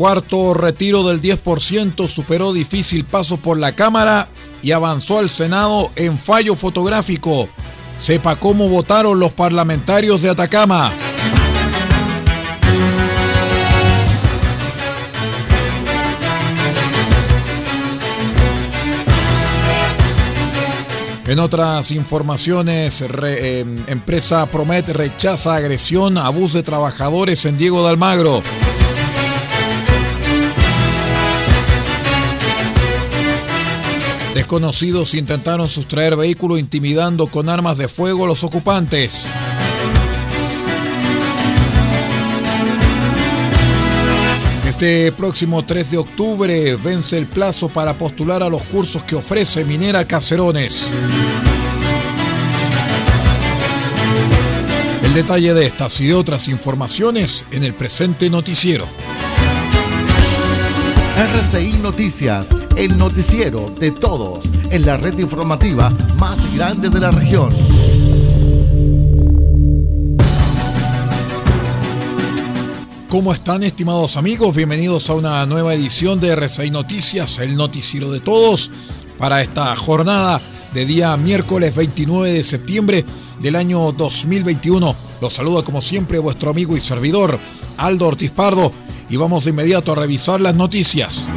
Cuarto retiro del 10% superó difícil paso por la Cámara y avanzó al Senado en fallo fotográfico. Sepa cómo votaron los parlamentarios de Atacama. En otras informaciones, eh, empresa Promet rechaza agresión, abuso de trabajadores en Diego de Almagro. Desconocidos intentaron sustraer vehículo intimidando con armas de fuego a los ocupantes. Este próximo 3 de octubre vence el plazo para postular a los cursos que ofrece Minera Cacerones. El detalle de estas y de otras informaciones en el presente noticiero. RCI Noticias, el noticiero de todos en la red informativa más grande de la región. ¿Cómo están estimados amigos? Bienvenidos a una nueva edición de RCI Noticias, el noticiero de todos, para esta jornada de día miércoles 29 de septiembre del año 2021. Los saluda como siempre vuestro amigo y servidor, Aldo Ortiz Pardo y vamos de inmediato a revisar las noticias.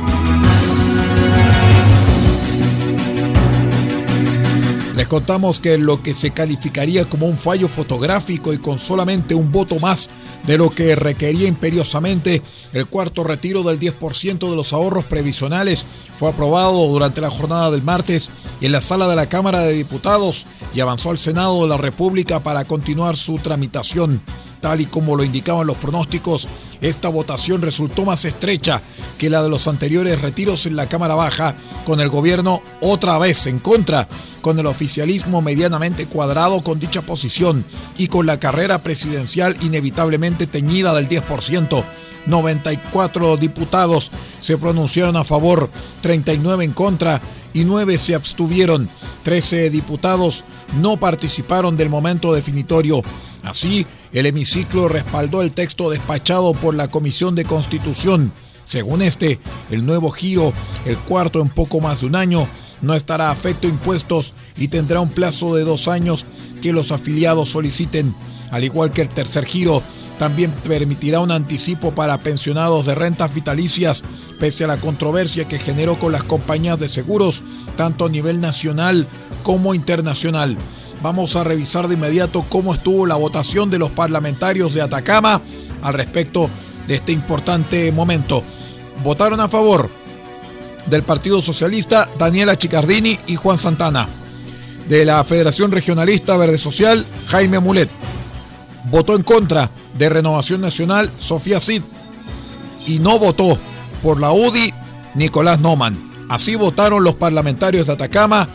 Les contamos que lo que se calificaría como un fallo fotográfico y con solamente un voto más de lo que requería imperiosamente el cuarto retiro del 10% de los ahorros previsionales fue aprobado durante la jornada del martes en la sala de la Cámara de Diputados y avanzó al Senado de la República para continuar su tramitación. Tal y como lo indicaban los pronósticos, esta votación resultó más estrecha que la de los anteriores retiros en la Cámara Baja, con el gobierno otra vez en contra, con el oficialismo medianamente cuadrado con dicha posición y con la carrera presidencial inevitablemente teñida del 10%. 94 diputados se pronunciaron a favor, 39 en contra y 9 se abstuvieron. 13 diputados no participaron del momento definitorio. Así, el hemiciclo respaldó el texto despachado por la Comisión de Constitución. Según este, el nuevo giro, el cuarto en poco más de un año, no estará afecto a impuestos y tendrá un plazo de dos años que los afiliados soliciten. Al igual que el tercer giro, también permitirá un anticipo para pensionados de rentas vitalicias, pese a la controversia que generó con las compañías de seguros, tanto a nivel nacional como internacional. Vamos a revisar de inmediato cómo estuvo la votación de los parlamentarios de Atacama al respecto de este importante momento. Votaron a favor del Partido Socialista Daniela Chicardini y Juan Santana. De la Federación Regionalista Verde Social, Jaime Mulet. Votó en contra de Renovación Nacional, Sofía Cid. Y no votó por la UDI, Nicolás Noman. Así votaron los parlamentarios de Atacama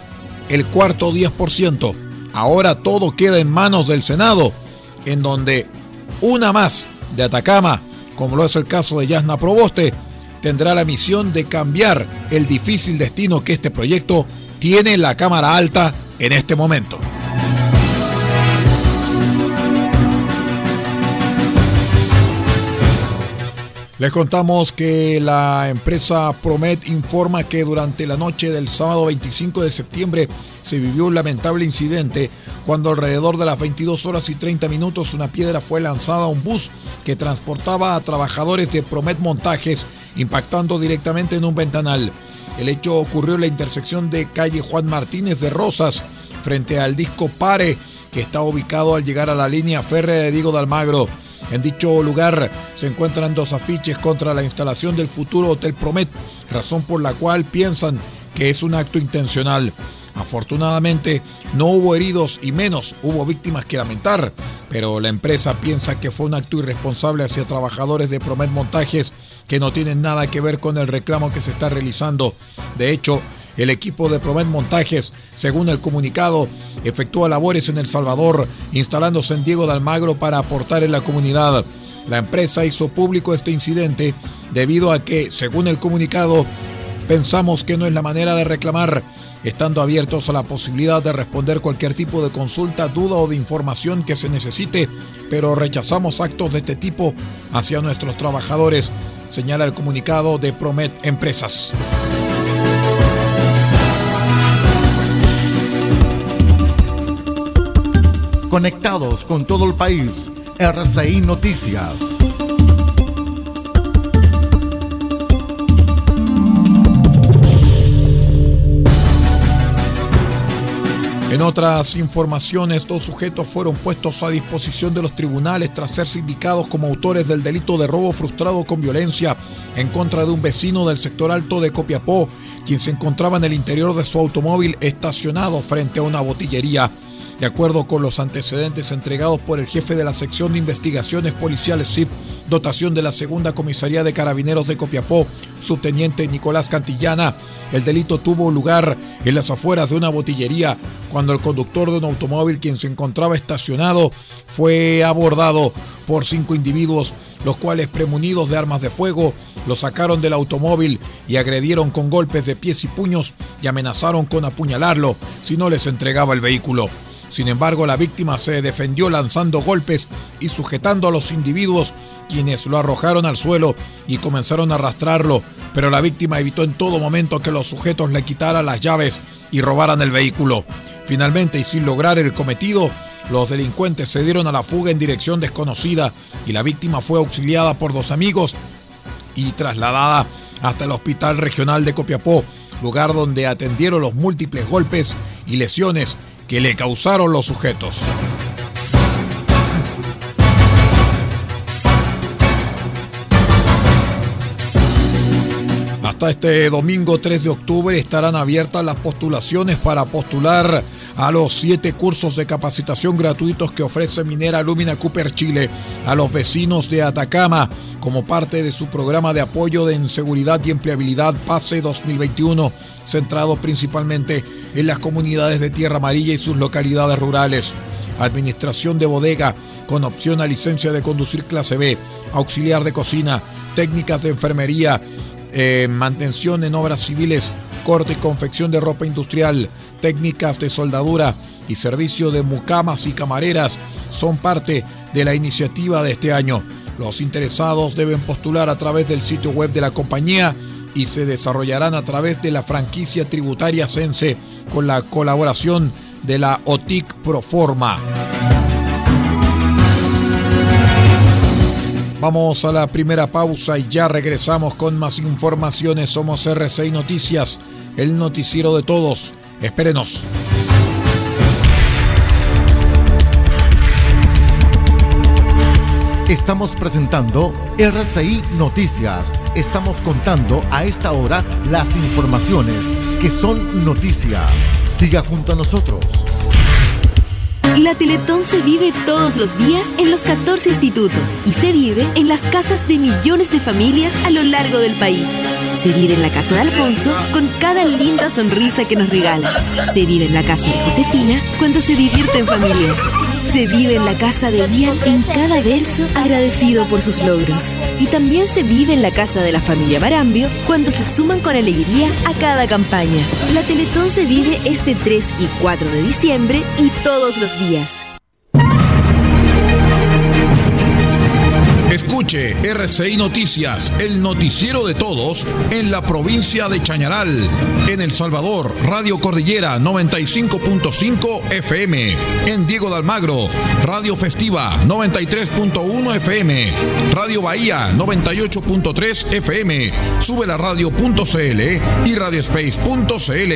el cuarto 10%. Ahora todo queda en manos del Senado, en donde una más de Atacama, como lo es el caso de Yasna Proboste, tendrá la misión de cambiar el difícil destino que este proyecto tiene en la Cámara Alta en este momento. Les contamos que la empresa Promet informa que durante la noche del sábado 25 de septiembre se vivió un lamentable incidente cuando alrededor de las 22 horas y 30 minutos una piedra fue lanzada a un bus que transportaba a trabajadores de Promet Montajes impactando directamente en un ventanal. El hecho ocurrió en la intersección de calle Juan Martínez de Rosas, frente al disco Pare, que está ubicado al llegar a la línea férrea de Diego de Almagro. En dicho lugar se encuentran dos afiches contra la instalación del futuro Hotel Promet, razón por la cual piensan que es un acto intencional. Afortunadamente no hubo heridos y menos hubo víctimas que lamentar, pero la empresa piensa que fue un acto irresponsable hacia trabajadores de Promet Montajes que no tienen nada que ver con el reclamo que se está realizando. De hecho, el equipo de Promet Montajes, según el comunicado, efectúa labores en El Salvador, instalándose en Diego de Almagro para aportar en la comunidad. La empresa hizo público este incidente debido a que, según el comunicado, pensamos que no es la manera de reclamar estando abiertos a la posibilidad de responder cualquier tipo de consulta, duda o de información que se necesite, pero rechazamos actos de este tipo hacia nuestros trabajadores, señala el comunicado de Promet Empresas. Conectados con todo el país, RCI Noticias. En otras informaciones, dos sujetos fueron puestos a disposición de los tribunales tras ser sindicados como autores del delito de robo frustrado con violencia en contra de un vecino del sector alto de Copiapó, quien se encontraba en el interior de su automóvil estacionado frente a una botillería. De acuerdo con los antecedentes entregados por el jefe de la sección de investigaciones policiales CIP, dotación de la segunda comisaría de carabineros de Copiapó, subteniente Nicolás Cantillana. El delito tuvo lugar en las afueras de una botillería cuando el conductor de un automóvil quien se encontraba estacionado fue abordado por cinco individuos, los cuales premunidos de armas de fuego lo sacaron del automóvil y agredieron con golpes de pies y puños y amenazaron con apuñalarlo si no les entregaba el vehículo. Sin embargo, la víctima se defendió lanzando golpes y sujetando a los individuos, quienes lo arrojaron al suelo y comenzaron a arrastrarlo, pero la víctima evitó en todo momento que los sujetos le quitaran las llaves y robaran el vehículo. Finalmente, y sin lograr el cometido, los delincuentes se dieron a la fuga en dirección desconocida y la víctima fue auxiliada por dos amigos y trasladada hasta el Hospital Regional de Copiapó, lugar donde atendieron los múltiples golpes y lesiones que le causaron los sujetos. Hasta este domingo 3 de octubre estarán abiertas las postulaciones para postular a los siete cursos de capacitación gratuitos que ofrece Minera Lumina Cooper Chile a los vecinos de Atacama como parte de su programa de apoyo en seguridad y empleabilidad PASE 2021, centrado principalmente en las comunidades de Tierra Amarilla y sus localidades rurales. Administración de bodega con opción a licencia de conducir clase B, auxiliar de cocina, técnicas de enfermería, eh, mantención en obras civiles, corte y confección de ropa industrial, técnicas de soldadura y servicio de mucamas y camareras son parte de la iniciativa de este año. Los interesados deben postular a través del sitio web de la compañía y se desarrollarán a través de la franquicia tributaria Sense con la colaboración de la OTIC Proforma. Vamos a la primera pausa y ya regresamos con más informaciones. Somos RCI Noticias, el noticiero de todos. Espérenos. Estamos presentando RCI Noticias. Estamos contando a esta hora las informaciones que son noticia. Siga junto a nosotros. La Teletón se vive todos los días en los 14 institutos y se vive en las casas de millones de familias a lo largo del país. Se vive en la casa de Alfonso con cada linda sonrisa que nos regala. Se vive en la casa de Josefina cuando se divierte en familia. Se vive en la casa de Ian en cada verso agradecido por sus logros. Y también se vive en la casa de la familia Marambio cuando se suman con alegría a cada campaña. La Teletón se vive este 3 y 4 de diciembre y todos los días. Escuche RCI Noticias, el noticiero de todos en la provincia de Chañaral. En El Salvador, Radio Cordillera 95.5 FM. En Diego de Almagro, Radio Festiva 93.1 FM. Radio Bahía 98.3 FM. Sube la radio.cl y radiospace.cl.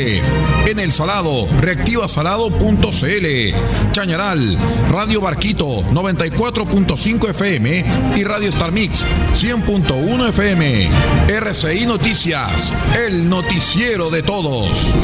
En El Salado, reactivasalado.cl. Chañaral, Radio Barquito 94.5 FM y Radio Star Mix 100.1 FM. RCI Noticias, el noticiero de todos.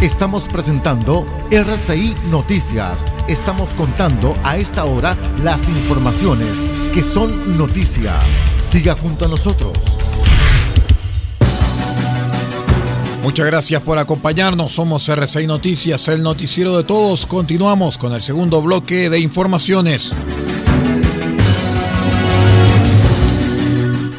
Estamos presentando RCI Noticias. Estamos contando a esta hora las informaciones que son noticia. Siga junto a nosotros. Muchas gracias por acompañarnos. Somos RCI Noticias, el noticiero de todos. Continuamos con el segundo bloque de informaciones.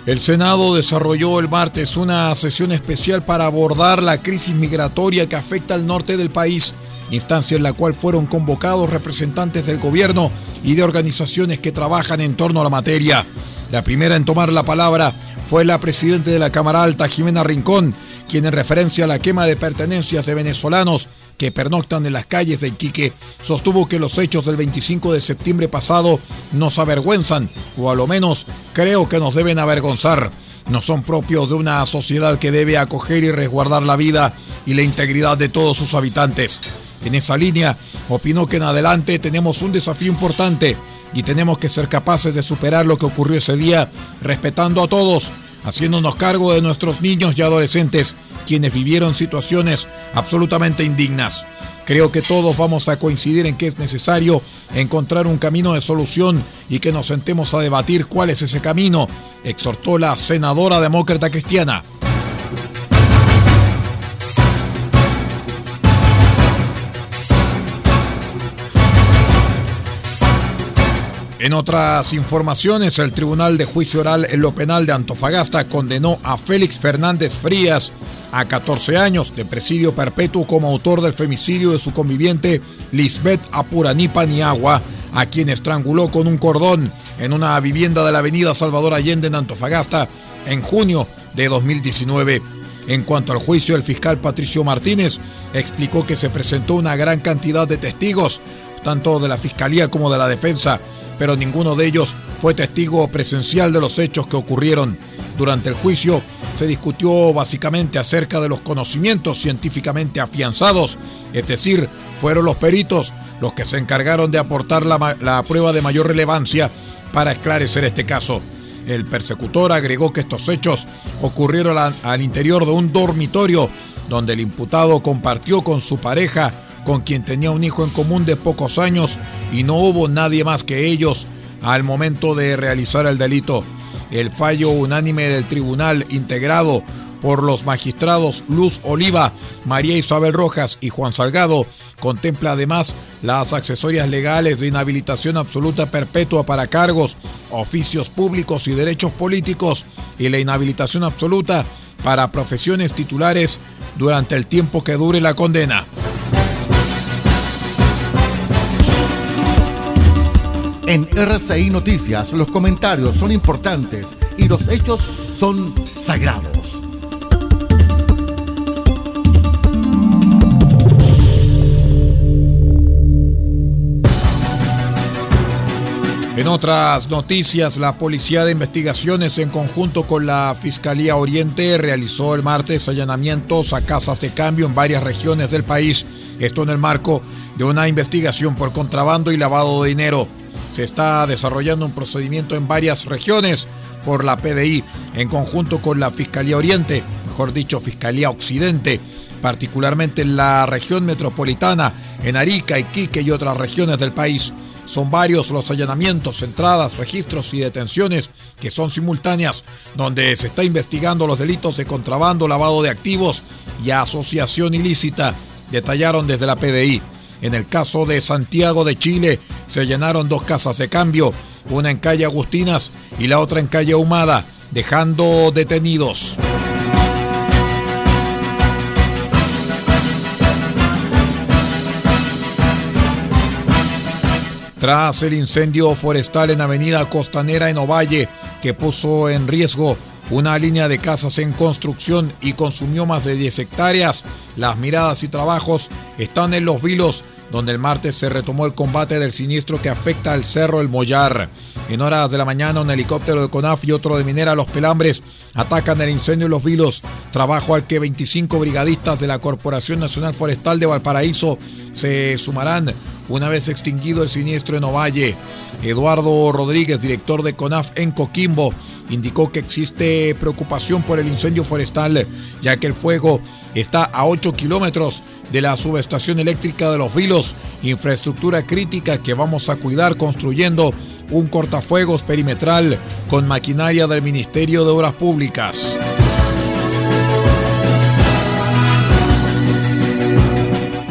El Senado desarrolló el martes una sesión especial para abordar la crisis migratoria que afecta al norte del país, instancia en la cual fueron convocados representantes del gobierno y de organizaciones que trabajan en torno a la materia. La primera en tomar la palabra fue la presidenta de la Cámara Alta, Jimena Rincón, quien en referencia a la quema de pertenencias de venezolanos que pernoctan en las calles de Iquique, sostuvo que los hechos del 25 de septiembre pasado nos avergüenzan, o a lo menos creo que nos deben avergonzar. No son propios de una sociedad que debe acoger y resguardar la vida y la integridad de todos sus habitantes. En esa línea, opinó que en adelante tenemos un desafío importante y tenemos que ser capaces de superar lo que ocurrió ese día, respetando a todos, haciéndonos cargo de nuestros niños y adolescentes quienes vivieron situaciones absolutamente indignas. Creo que todos vamos a coincidir en que es necesario encontrar un camino de solución y que nos sentemos a debatir cuál es ese camino, exhortó la senadora demócrata cristiana. En otras informaciones, el Tribunal de Juicio Oral en lo Penal de Antofagasta condenó a Félix Fernández Frías a 14 años de presidio perpetuo como autor del femicidio de su conviviente Lisbeth Apuranipa Niagua, a quien estranguló con un cordón en una vivienda de la avenida Salvador Allende en Antofagasta en junio de 2019. En cuanto al juicio, el fiscal Patricio Martínez explicó que se presentó una gran cantidad de testigos, tanto de la fiscalía como de la defensa, pero ninguno de ellos fue testigo presencial de los hechos que ocurrieron. Durante el juicio se discutió básicamente acerca de los conocimientos científicamente afianzados, es decir, fueron los peritos los que se encargaron de aportar la, prueba de mayor relevancia para esclarecer este caso. El persecutor agregó que estos hechos ocurrieron al interior de un dormitorio donde el imputado compartió con su pareja con quien tenía un hijo en común de pocos años y no hubo nadie más que ellos al momento de realizar el delito. El fallo unánime del tribunal integrado por los magistrados Luz Oliva, María Isabel Rojas y Juan Salgado contempla además las accesorias legales de inhabilitación absoluta perpetua para cargos, oficios públicos y derechos políticos y la inhabilitación absoluta para profesiones titulares durante el tiempo que dure la condena. En RCI Noticias los comentarios son importantes y los hechos son sagrados. En otras noticias, la Policía de Investigaciones en conjunto con la Fiscalía Oriente realizó el martes allanamientos a casas de cambio en varias regiones del país. Esto en el marco de una investigación por contrabando y lavado de dinero. Se está desarrollando un procedimiento en varias regiones por la PDI en conjunto con la Fiscalía Oriente, mejor dicho, Fiscalía Occidente, particularmente en la región metropolitana, en Arica, Iquique y otras regiones del país. Son varios los allanamientos, entradas, registros y detenciones que son simultáneas, donde se está investigando los delitos de contrabando, lavado de activos y asociación ilícita, detallaron desde la PDI. En el caso de Santiago de Chile, se llenaron dos casas de cambio, una en calle Agustinas y la otra en calle Humada, dejando detenidos. Tras el incendio forestal en Avenida Costanera en Ovalle, que puso en riesgo una línea de casas en construcción y consumió más de 10 hectáreas, las miradas y trabajos están en los vilos donde el martes se retomó el combate del siniestro que afecta al Cerro El Mollar. En horas de la mañana, un helicóptero de CONAF y otro de Minera Los Pelambres atacan el incendio en Los Vilos, trabajo al que 25 brigadistas de la Corporación Nacional Forestal de Valparaíso se sumarán una vez extinguido el siniestro en Ovalle. Eduardo Rodríguez, director de CONAF en Coquimbo, indicó que existe preocupación por el incendio forestal, ya que el fuego está a 8 kilómetros de la subestación eléctrica de Los Vilos, infraestructura crítica que vamos a cuidar construyendo un cortafuegos perimetral con maquinaria del Ministerio de Obras Públicas.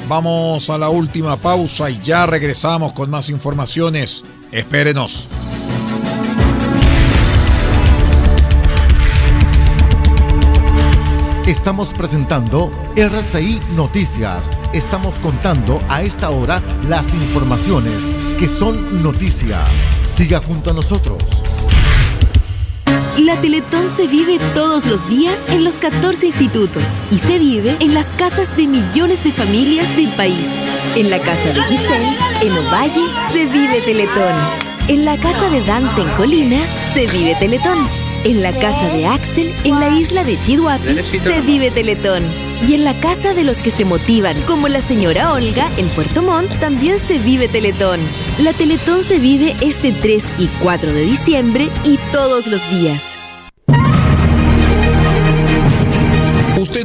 Vamos a la última pausa y ya regresamos con más informaciones. Espérenos. Estamos presentando RCI Noticias. Estamos contando a esta hora las informaciones que son noticia. Siga junto a nosotros. La Teletón se vive todos los días en los 14 institutos y se vive en las casas de millones de familias del país. En la casa de Giselle, en Ovalle, se vive Teletón. En la casa de Dante en Colina, se vive Teletón. En la casa de Axel, en la isla de Chihuahua, se vive Teletón. Y en la casa de los que se motivan, como la señora Olga, en Puerto Montt, también se vive Teletón. La Teletón se vive este 3 y 4 de diciembre y todos los días.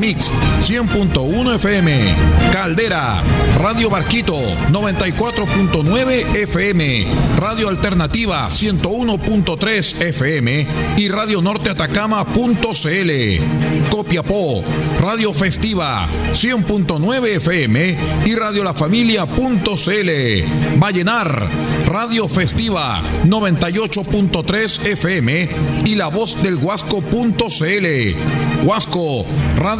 Mix 100.1 FM. Caldera, Radio Barquito 94.9 FM. Radio Alternativa 101.3 FM y Radio Norte Atacama.cl. Copiapó, Radio Festiva 100.9 FM y Radio La Familia.cl. Vallenar, Radio Festiva 98.3 FM y La Voz del Huasco.cl. Huasco,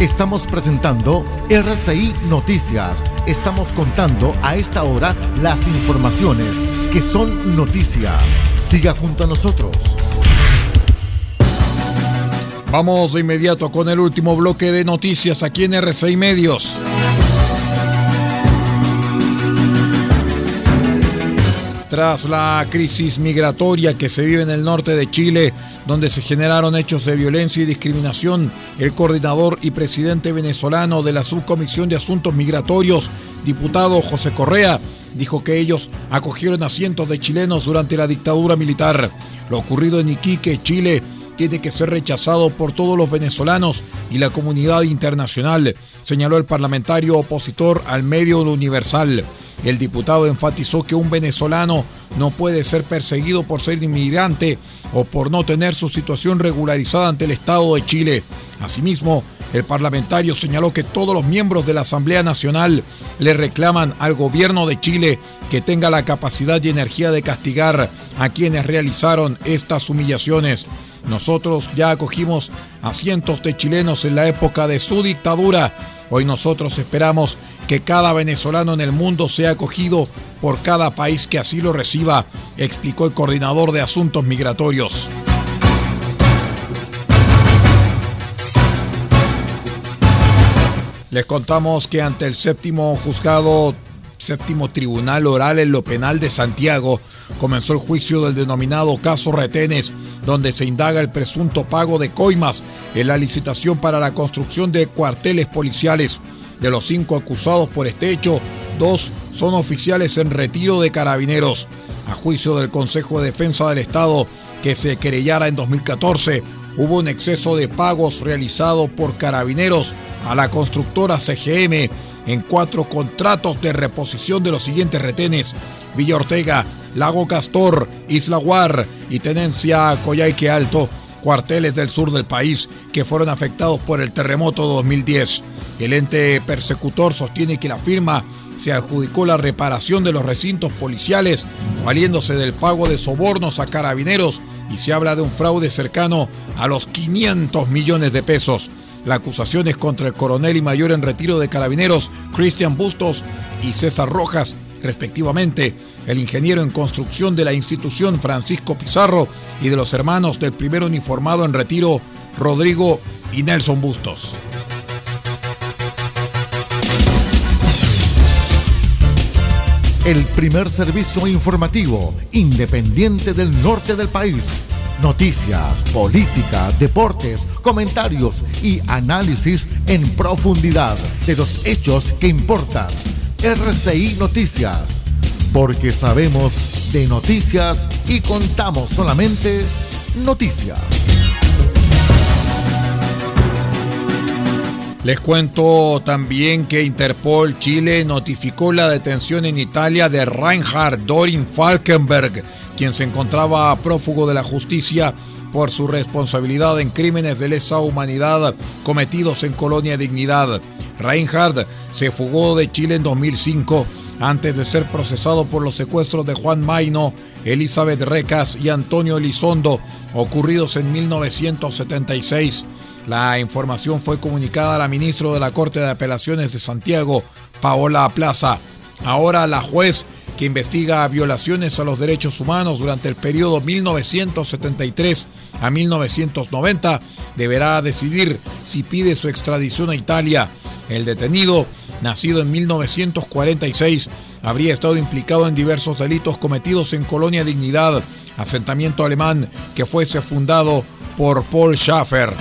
Estamos presentando RCI Noticias. Estamos contando a esta hora las informaciones que son noticia. Siga junto a nosotros. Vamos de inmediato con el último bloque de noticias aquí en RCI Medios. Tras la crisis migratoria que se vive en el norte de Chile, donde se generaron hechos de violencia y discriminación, el coordinador y presidente venezolano de la Subcomisión de Asuntos Migratorios, diputado José Correa, dijo que ellos acogieron a cientos de chilenos durante la dictadura militar. Lo ocurrido en Iquique, Chile, tiene que ser rechazado por todos los venezolanos y la comunidad internacional, señaló el parlamentario opositor al medio Universal. El diputado enfatizó que un venezolano no puede ser perseguido por ser inmigrante o por no tener su situación regularizada ante el Estado de Chile. Asimismo, el parlamentario señaló que todos los miembros de la Asamblea Nacional le reclaman al gobierno de Chile que tenga la capacidad y energía de castigar a quienes realizaron estas humillaciones. Nosotros ya acogimos a cientos de chilenos en la época de su dictadura. Hoy nosotros esperamos que cada venezolano en el mundo sea acogido por cada país que así lo reciba, explicó el coordinador de asuntos migratorios. Les contamos que ante el séptimo juzgado, séptimo tribunal oral en lo penal de Santiago, comenzó el juicio del denominado caso Retenes, donde se indaga el presunto pago de coimas en la licitación para la construcción de cuarteles policiales. De los cinco acusados por este hecho, dos son oficiales en retiro de carabineros. A juicio del Consejo de Defensa del Estado, que se querellara en 2014, hubo un exceso de pagos realizado por carabineros a la constructora CGM en cuatro contratos de reposición de los siguientes retenes: Villa Ortega, Lago Castor, Isla Guar y Tenencia Coyhaique Alto, cuarteles del sur del país que fueron afectados por el terremoto 2010. El ente persecutor sostiene que la firma se adjudicó la reparación de los recintos policiales valiéndose del pago de sobornos a carabineros y se habla de un fraude cercano a los 500 millones de pesos. La acusación es contra el coronel y mayor en retiro de carabineros Cristian Bustos y César Rojas, respectivamente, el ingeniero en construcción de la institución Francisco Pizarro y de los hermanos del primer uniformado en retiro Rodrigo y Nelson Bustos. El primer servicio informativo independiente del norte del país. Noticias, política, deportes, comentarios y análisis en profundidad de los hechos que importan. RCI Noticias. Porque sabemos de noticias y contamos solamente noticias. Les cuento también que Interpol Chile notificó la detención en Italia de Reinhard Dorin Falkenberg, quien se encontraba prófugo de la justicia por su responsabilidad en crímenes de lesa humanidad cometidos en Colonia Dignidad. Reinhard se fugó de Chile en 2005 antes de ser procesado por los secuestros de Juan Maino, Elizabeth Recas y Antonio Elizondo, ocurridos en 1976. La información fue comunicada a la ministra de la Corte de Apelaciones de Santiago, Paola Plaza. Ahora la juez que investiga violaciones a los derechos humanos durante el periodo 1973 a 1990 deberá decidir si pide su extradición a Italia. El detenido, nacido en 1946, habría estado implicado en diversos delitos cometidos en Colonia Dignidad, asentamiento alemán que fuese fundado por Paul Schaffer.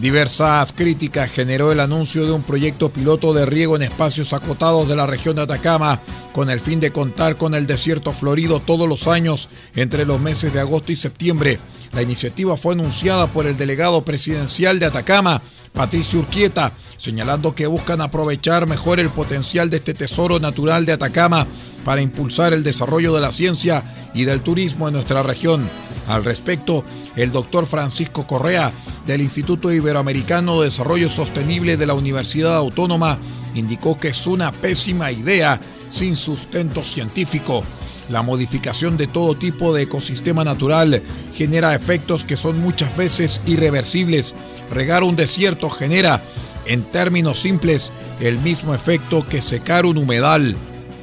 Diversas críticas generó el anuncio de un proyecto piloto de riego en espacios acotados de la región de Atacama, con el fin de contar con el desierto florido todos los años entre los meses de agosto y septiembre. La iniciativa fue anunciada por el delegado presidencial de Atacama, Patricio Urquieta, señalando que buscan aprovechar mejor el potencial de este tesoro natural de Atacama para impulsar el desarrollo de la ciencia y del turismo en nuestra región. Al respecto, el doctor Francisco Correa, del Instituto Iberoamericano de Desarrollo Sostenible de la Universidad Autónoma, indicó que es una pésima idea sin sustento científico. La modificación de todo tipo de ecosistema natural genera efectos que son muchas veces irreversibles. Regar un desierto genera, en términos simples, el mismo efecto que secar un humedal,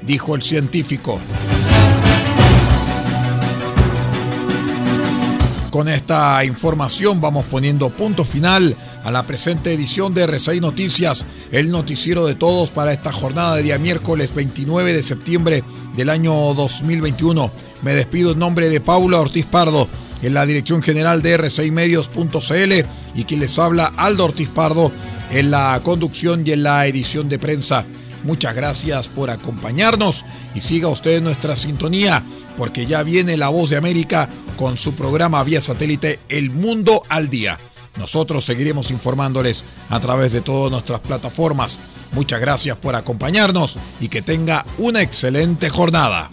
dijo el científico. Con esta información vamos poniendo punto final a la presente edición de R6 Noticias, el noticiero de todos para esta jornada de día miércoles 29 de septiembre del año 2021. Me despido en nombre de Paula Ortiz Pardo, en la dirección general de r6medios.cl y quien les habla Aldo Ortiz Pardo en la conducción y en la edición de prensa. Muchas gracias por acompañarnos y siga usted nuestra sintonía porque ya viene la voz de América con su programa vía satélite El Mundo al Día. Nosotros seguiremos informándoles a través de todas nuestras plataformas. Muchas gracias por acompañarnos y que tenga una excelente jornada.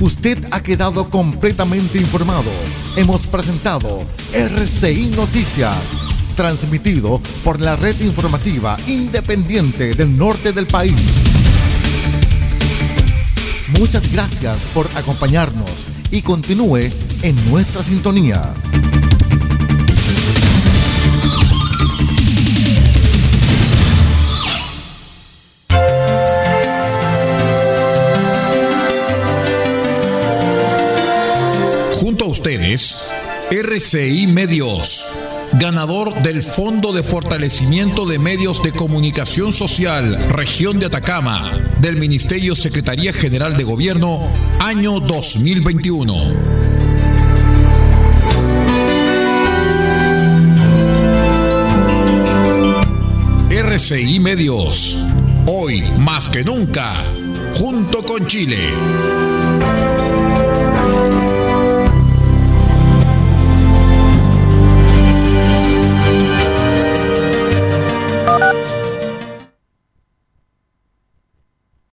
Usted ha quedado completamente informado. Hemos presentado RCI Noticias, transmitido por la red informativa independiente del norte del país. Muchas gracias por acompañarnos y continúe en nuestra sintonía. Junto a ustedes, RCI Medios ganador del Fondo de Fortalecimiento de Medios de Comunicación Social, Región de Atacama, del Ministerio Secretaría General de Gobierno, año 2021. RCI Medios, hoy más que nunca, junto con Chile.